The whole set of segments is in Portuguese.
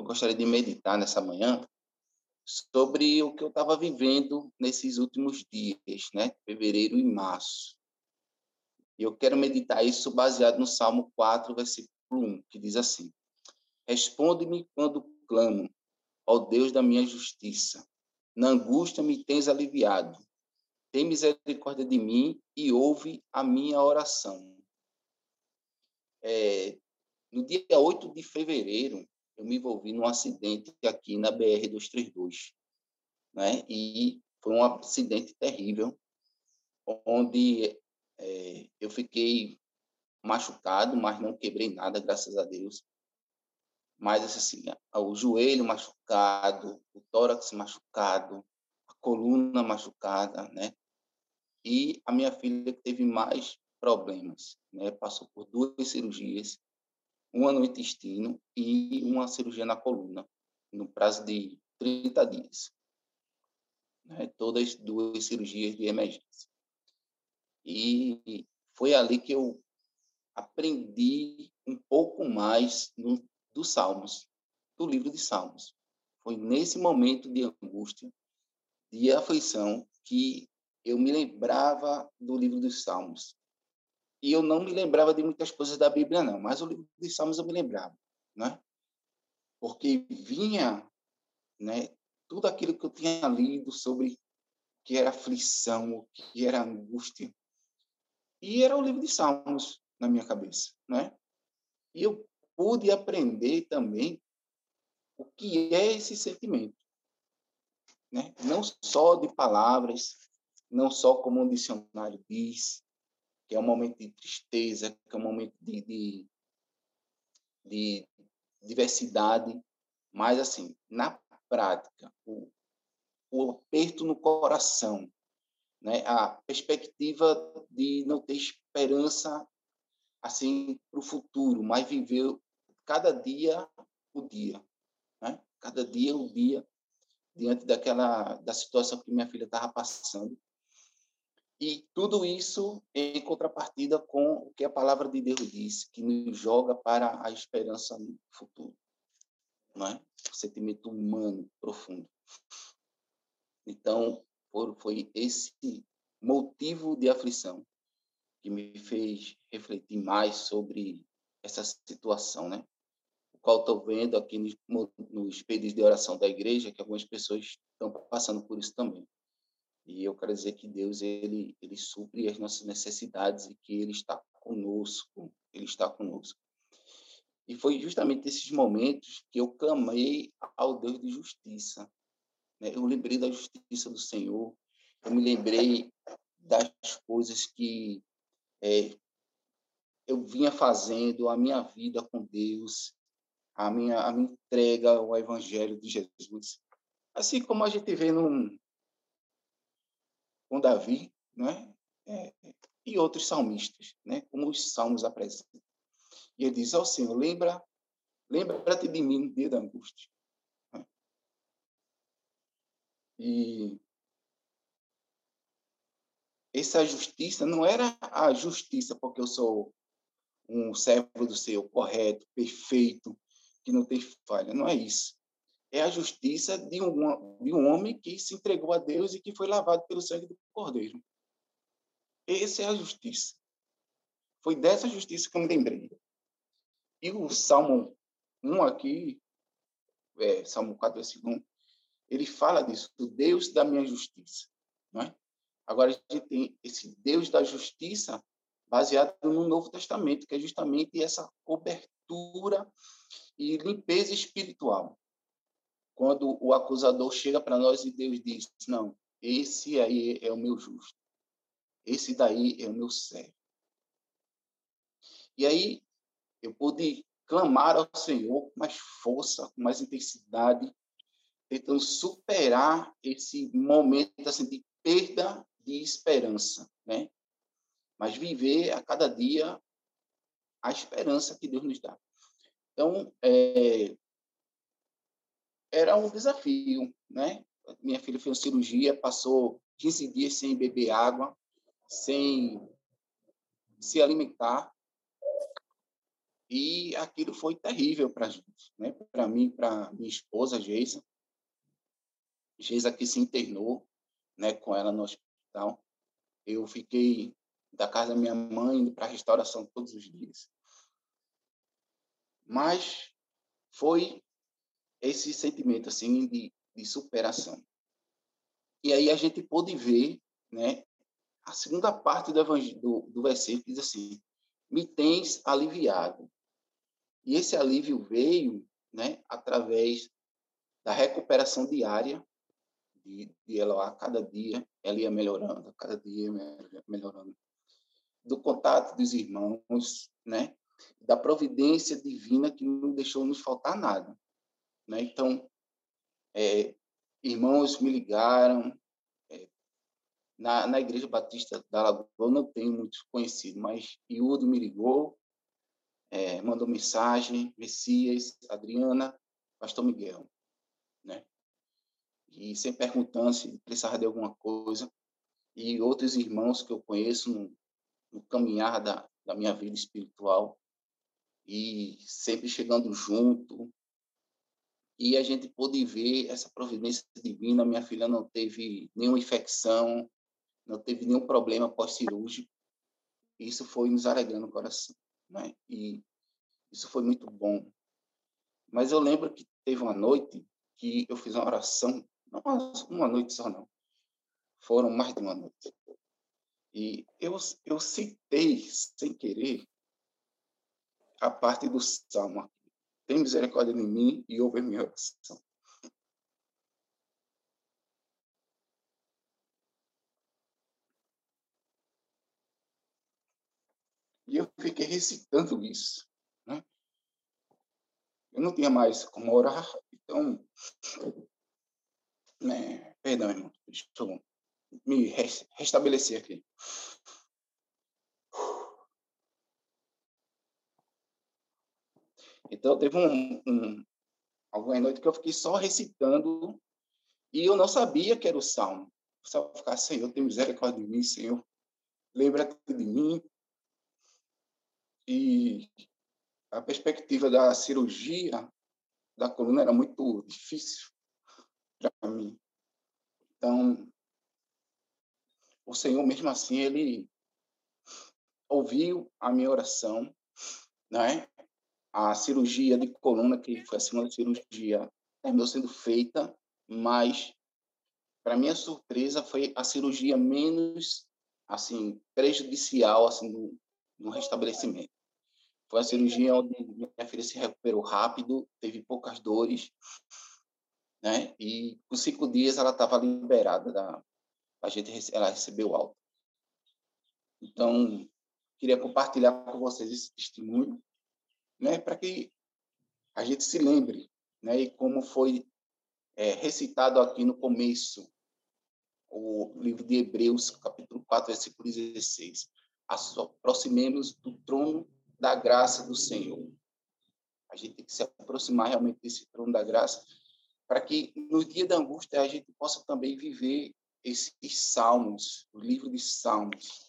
eu gostaria de meditar nessa manhã sobre o que eu estava vivendo nesses últimos dias, né? Fevereiro e março. E eu quero meditar isso baseado no Salmo 4, versículo 1, que diz assim: Responde-me quando clamo, ó Deus da minha justiça. Na angústia me tens aliviado. Tem misericórdia de mim e ouve a minha oração. É, no dia 8 de fevereiro, eu me envolvi num acidente aqui na BR-232, né? E foi um acidente terrível, onde é, eu fiquei machucado, mas não quebrei nada, graças a Deus. Mas, assim, o joelho machucado, o tórax machucado, a coluna machucada, né? E a minha filha teve mais problemas, né? Passou por duas cirurgias uma no intestino e uma cirurgia na coluna, no prazo de 30 dias. Né? Todas duas cirurgias de emergência. E foi ali que eu aprendi um pouco mais no, dos Salmos, do livro de Salmos. Foi nesse momento de angústia, de aflição, que eu me lembrava do livro dos Salmos e eu não me lembrava de muitas coisas da Bíblia, não, mas o livro de Salmos eu me lembrava, né? Porque vinha, né, tudo aquilo que eu tinha lido sobre que era aflição, o que era angústia, e era o livro de Salmos na minha cabeça, né? E eu pude aprender também o que é esse sentimento, né? Não só de palavras, não só como um dicionário diz, que é um momento de tristeza, que é um momento de, de, de diversidade, mas, assim, na prática, o, o aperto no coração, né? a perspectiva de não ter esperança assim para o futuro, mas viver cada dia o dia, né? cada dia o dia diante daquela da situação que minha filha estava passando e tudo isso em contrapartida com o que a palavra de Deus diz, que nos joga para a esperança no futuro. Não é? O sentimento humano profundo. Então, foi esse motivo de aflição que me fez refletir mais sobre essa situação, né? O qual estou vendo aqui nos, nos pedidos de oração da igreja que algumas pessoas estão passando por isso também. E eu quero dizer que Deus ele ele supre as nossas necessidades e que ele está conosco, ele está conosco. E foi justamente esses momentos que eu clamei ao Deus de justiça. Né? Eu lembrei da justiça do Senhor, eu me lembrei das coisas que é, eu vinha fazendo, a minha vida com Deus, a minha, a minha entrega ao Evangelho de Jesus. Assim como a gente vê num, com Davi, né? É, e outros salmistas, né? Como os salmos apresentam. E ele diz ao Senhor: lembra, lembra-te de mim no dia da angústia. Né? E essa justiça não era a justiça porque eu sou um servo do Senhor correto, perfeito, que não tem falha. Não é isso é a justiça de um, de um homem que se entregou a Deus e que foi lavado pelo sangue do Cordeiro. Essa é a justiça. Foi dessa justiça que eu me lembrei. E o Salmo 1 aqui, é, Salmo 4, versículo 1, ele fala disso, do Deus da minha justiça. Não é? Agora, a gente tem esse Deus da justiça baseado no Novo Testamento, que é justamente essa cobertura e limpeza espiritual quando o acusador chega para nós e Deus diz: Não, esse aí é o meu justo, esse daí é o meu servo. E aí eu pude clamar ao Senhor com mais força, com mais intensidade, tentando superar esse momento assim, de perda de esperança, né? Mas viver a cada dia a esperança que Deus nos dá. Então, é, era um desafio, né? Minha filha fez uma cirurgia, passou 15 dias sem beber água, sem se alimentar. E aquilo foi terrível para a gente, né? Para mim, para minha esposa, Geisa. Geisa que se internou, né, com ela no hospital. Eu fiquei da casa da minha mãe para a restauração todos os dias. Mas foi esse sentimento assim de, de superação. E aí a gente pôde ver, né, a segunda parte do, do, do versículo diz assim: "Me tens aliviado". E esse alívio veio, né, através da recuperação diária de, de ela a cada dia, ela ia melhorando, cada dia melhorando. Do contato dos irmãos, né, da providência divina que não deixou nos faltar nada. Né? Então, é, irmãos me ligaram. É, na, na Igreja Batista da Lagoa, eu não tenho muitos conhecidos, mas Iudo me ligou, é, mandou mensagem, Messias, Adriana, Pastor Miguel, né? E sempre perguntando se precisava de alguma coisa. E outros irmãos que eu conheço no, no caminhar da, da minha vida espiritual, e sempre chegando junto. E a gente pôde ver essa providência divina. Minha filha não teve nenhuma infecção, não teve nenhum problema pós-cirúrgico. Isso foi nos alegrando o coração, né? E isso foi muito bom. Mas eu lembro que teve uma noite que eu fiz uma oração, não uma noite só não, foram mais de uma noite. E eu, eu citei, sem querer, a parte do salmo. Tem misericórdia de mim e ouve a minha oração. E eu fiquei recitando isso. Né? Eu não tinha mais como orar, então. Né, perdão, irmão. Eu me restabelecer aqui. Então, teve um, um, algumas que eu fiquei só recitando e eu não sabia que era o salmo. Eu só ficava, Senhor, tem misericórdia de mim, Senhor. Lembra-te de mim. E a perspectiva da cirurgia da coluna era muito difícil para mim. Então, o Senhor, mesmo assim, ele ouviu a minha oração, né? A cirurgia de coluna, que foi a segunda cirurgia, terminou sendo feita, mas, para minha surpresa, foi a cirurgia menos assim prejudicial assim no, no restabelecimento. Foi a cirurgia onde minha filha se recuperou rápido, teve poucas dores, né? E com cinco dias ela estava liberada da a gente ela recebeu alta. Então queria compartilhar com vocês esse testemunho né, para que a gente se lembre, né, e como foi é, recitado aqui no começo, o livro de Hebreus, capítulo 4, versículo 16. Aproximemos do trono da graça do Senhor. A gente tem que se aproximar realmente desse trono da graça, para que no dia da angústia a gente possa também viver esses salmos, o livro de salmos,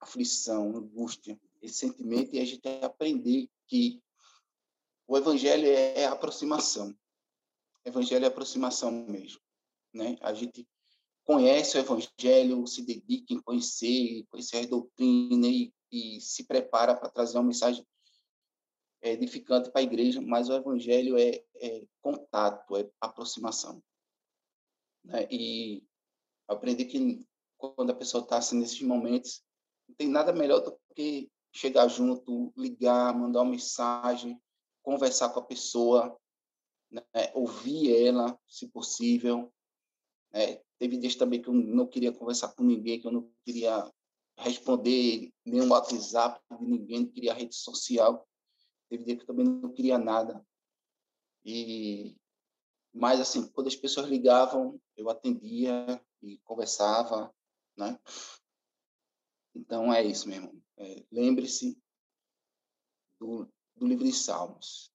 aflição, angústia, esse sentimento, e a gente aprender que o evangelho é, é aproximação. Evangelho é aproximação mesmo, né? A gente conhece o evangelho, se dedica em conhecer, conhecer a doutrina e, e se prepara para trazer uma mensagem edificante para a igreja, mas o evangelho é, é contato, é aproximação. Né? E aprendi que quando a pessoa está assim, nesses momentos, não tem nada melhor do que chegar junto, ligar, mandar uma mensagem, conversar com a pessoa, né? ouvir ela, se possível. É, teve dias também que eu não queria conversar com ninguém, que eu não queria responder nenhum WhatsApp de ninguém, não queria rede social. Teve dia que eu também não queria nada. E mas assim, quando as pessoas ligavam, eu atendia e conversava, né? Então é isso, meu irmão. É, Lembre-se do, do livro de Salmos.